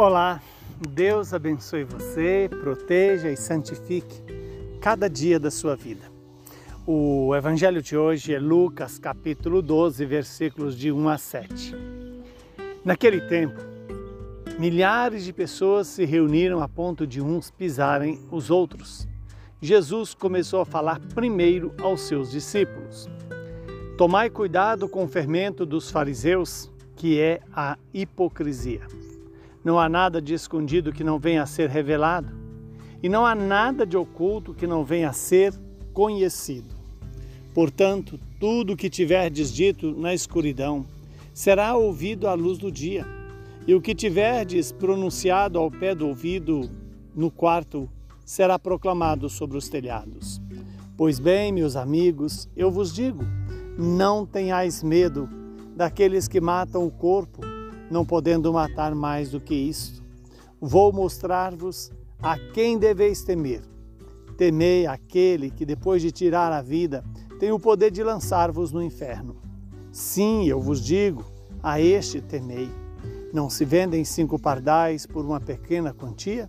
Olá, Deus abençoe você, proteja e santifique cada dia da sua vida. O evangelho de hoje é Lucas, capítulo 12, versículos de 1 a 7. Naquele tempo, milhares de pessoas se reuniram a ponto de uns pisarem os outros. Jesus começou a falar primeiro aos seus discípulos. Tomai cuidado com o fermento dos fariseus, que é a hipocrisia. Não há nada de escondido que não venha a ser revelado, e não há nada de oculto que não venha a ser conhecido. Portanto, tudo o que tiverdes dito na escuridão será ouvido à luz do dia, e o que tiverdes pronunciado ao pé do ouvido no quarto será proclamado sobre os telhados. Pois bem, meus amigos, eu vos digo: não tenhais medo daqueles que matam o corpo não podendo matar mais do que isto. Vou mostrar-vos a quem deveis temer. Temei aquele que, depois de tirar a vida, tem o poder de lançar-vos no inferno. Sim, eu vos digo, a este temei. Não se vendem cinco pardais por uma pequena quantia?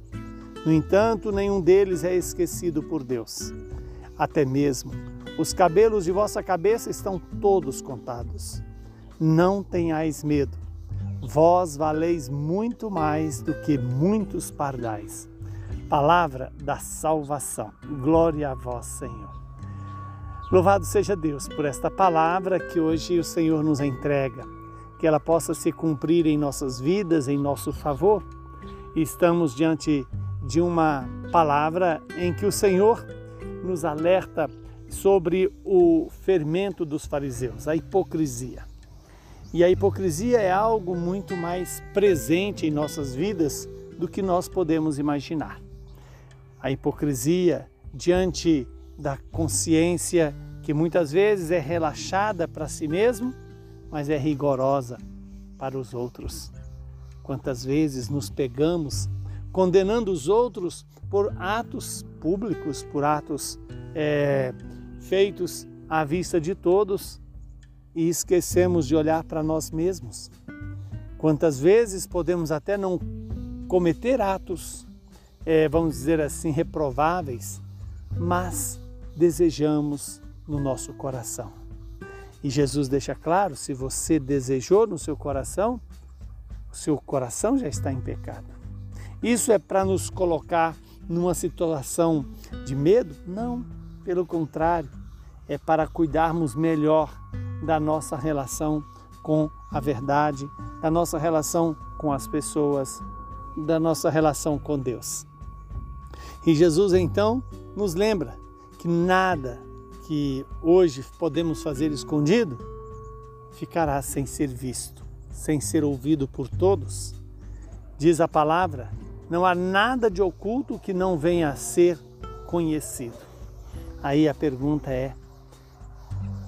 No entanto, nenhum deles é esquecido por Deus. Até mesmo os cabelos de vossa cabeça estão todos contados. Não tenhais medo vós valeis muito mais do que muitos pardais. Palavra da salvação. Glória a vós, Senhor. Louvado seja Deus por esta palavra que hoje o Senhor nos entrega, que ela possa se cumprir em nossas vidas, em nosso favor. Estamos diante de uma palavra em que o Senhor nos alerta sobre o fermento dos fariseus, a hipocrisia. E a hipocrisia é algo muito mais presente em nossas vidas do que nós podemos imaginar. A hipocrisia diante da consciência que muitas vezes é relaxada para si mesmo, mas é rigorosa para os outros. Quantas vezes nos pegamos condenando os outros por atos públicos, por atos é, feitos à vista de todos, e esquecemos de olhar para nós mesmos. Quantas vezes podemos até não cometer atos, é, vamos dizer assim, reprováveis, mas desejamos no nosso coração. E Jesus deixa claro: se você desejou no seu coração, o seu coração já está em pecado. Isso é para nos colocar numa situação de medo? Não, pelo contrário, é para cuidarmos melhor da nossa relação com a verdade, da nossa relação com as pessoas, da nossa relação com Deus. E Jesus então nos lembra que nada que hoje podemos fazer escondido ficará sem ser visto, sem ser ouvido por todos. Diz a palavra: não há nada de oculto que não venha a ser conhecido. Aí a pergunta é: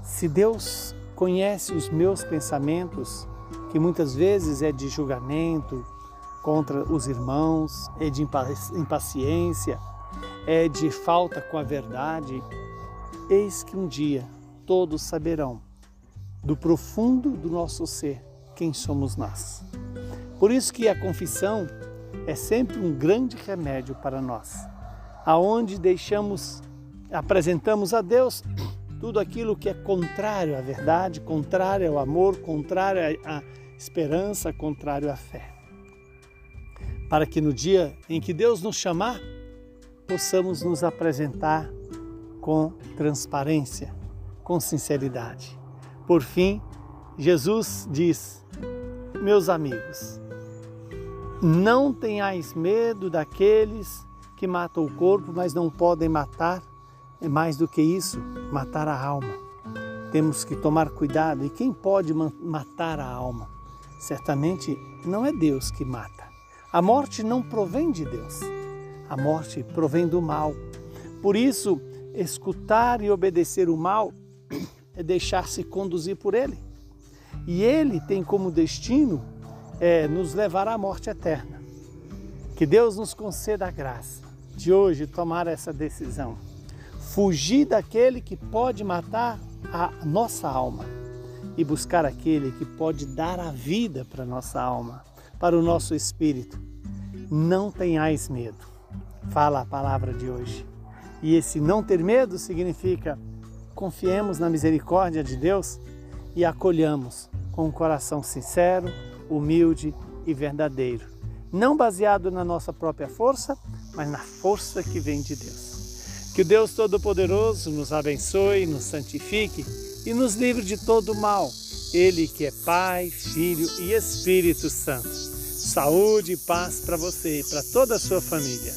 se Deus conhece os meus pensamentos, que muitas vezes é de julgamento contra os irmãos, é de impaciência, é de falta com a verdade. Eis que um dia todos saberão do profundo do nosso ser quem somos nós. Por isso que a confissão é sempre um grande remédio para nós, aonde deixamos, apresentamos a Deus tudo aquilo que é contrário à verdade, contrário ao amor, contrário à esperança, contrário à fé. Para que no dia em que Deus nos chamar, possamos nos apresentar com transparência, com sinceridade. Por fim, Jesus diz: Meus amigos, não tenhais medo daqueles que matam o corpo, mas não podem matar é mais do que isso, matar a alma. Temos que tomar cuidado. E quem pode matar a alma? Certamente não é Deus que mata. A morte não provém de Deus. A morte provém do mal. Por isso, escutar e obedecer o mal é deixar-se conduzir por ele. E ele tem como destino é, nos levar à morte eterna. Que Deus nos conceda a graça de hoje tomar essa decisão fugir daquele que pode matar a nossa alma e buscar aquele que pode dar a vida para nossa alma, para o nosso espírito. Não tenhais medo. Fala a palavra de hoje. E esse não ter medo significa confiemos na misericórdia de Deus e acolhamos com um coração sincero, humilde e verdadeiro. Não baseado na nossa própria força, mas na força que vem de Deus. Que o Deus Todo-Poderoso nos abençoe, nos santifique e nos livre de todo mal. Ele que é Pai, Filho e Espírito Santo. Saúde e paz para você e para toda a sua família.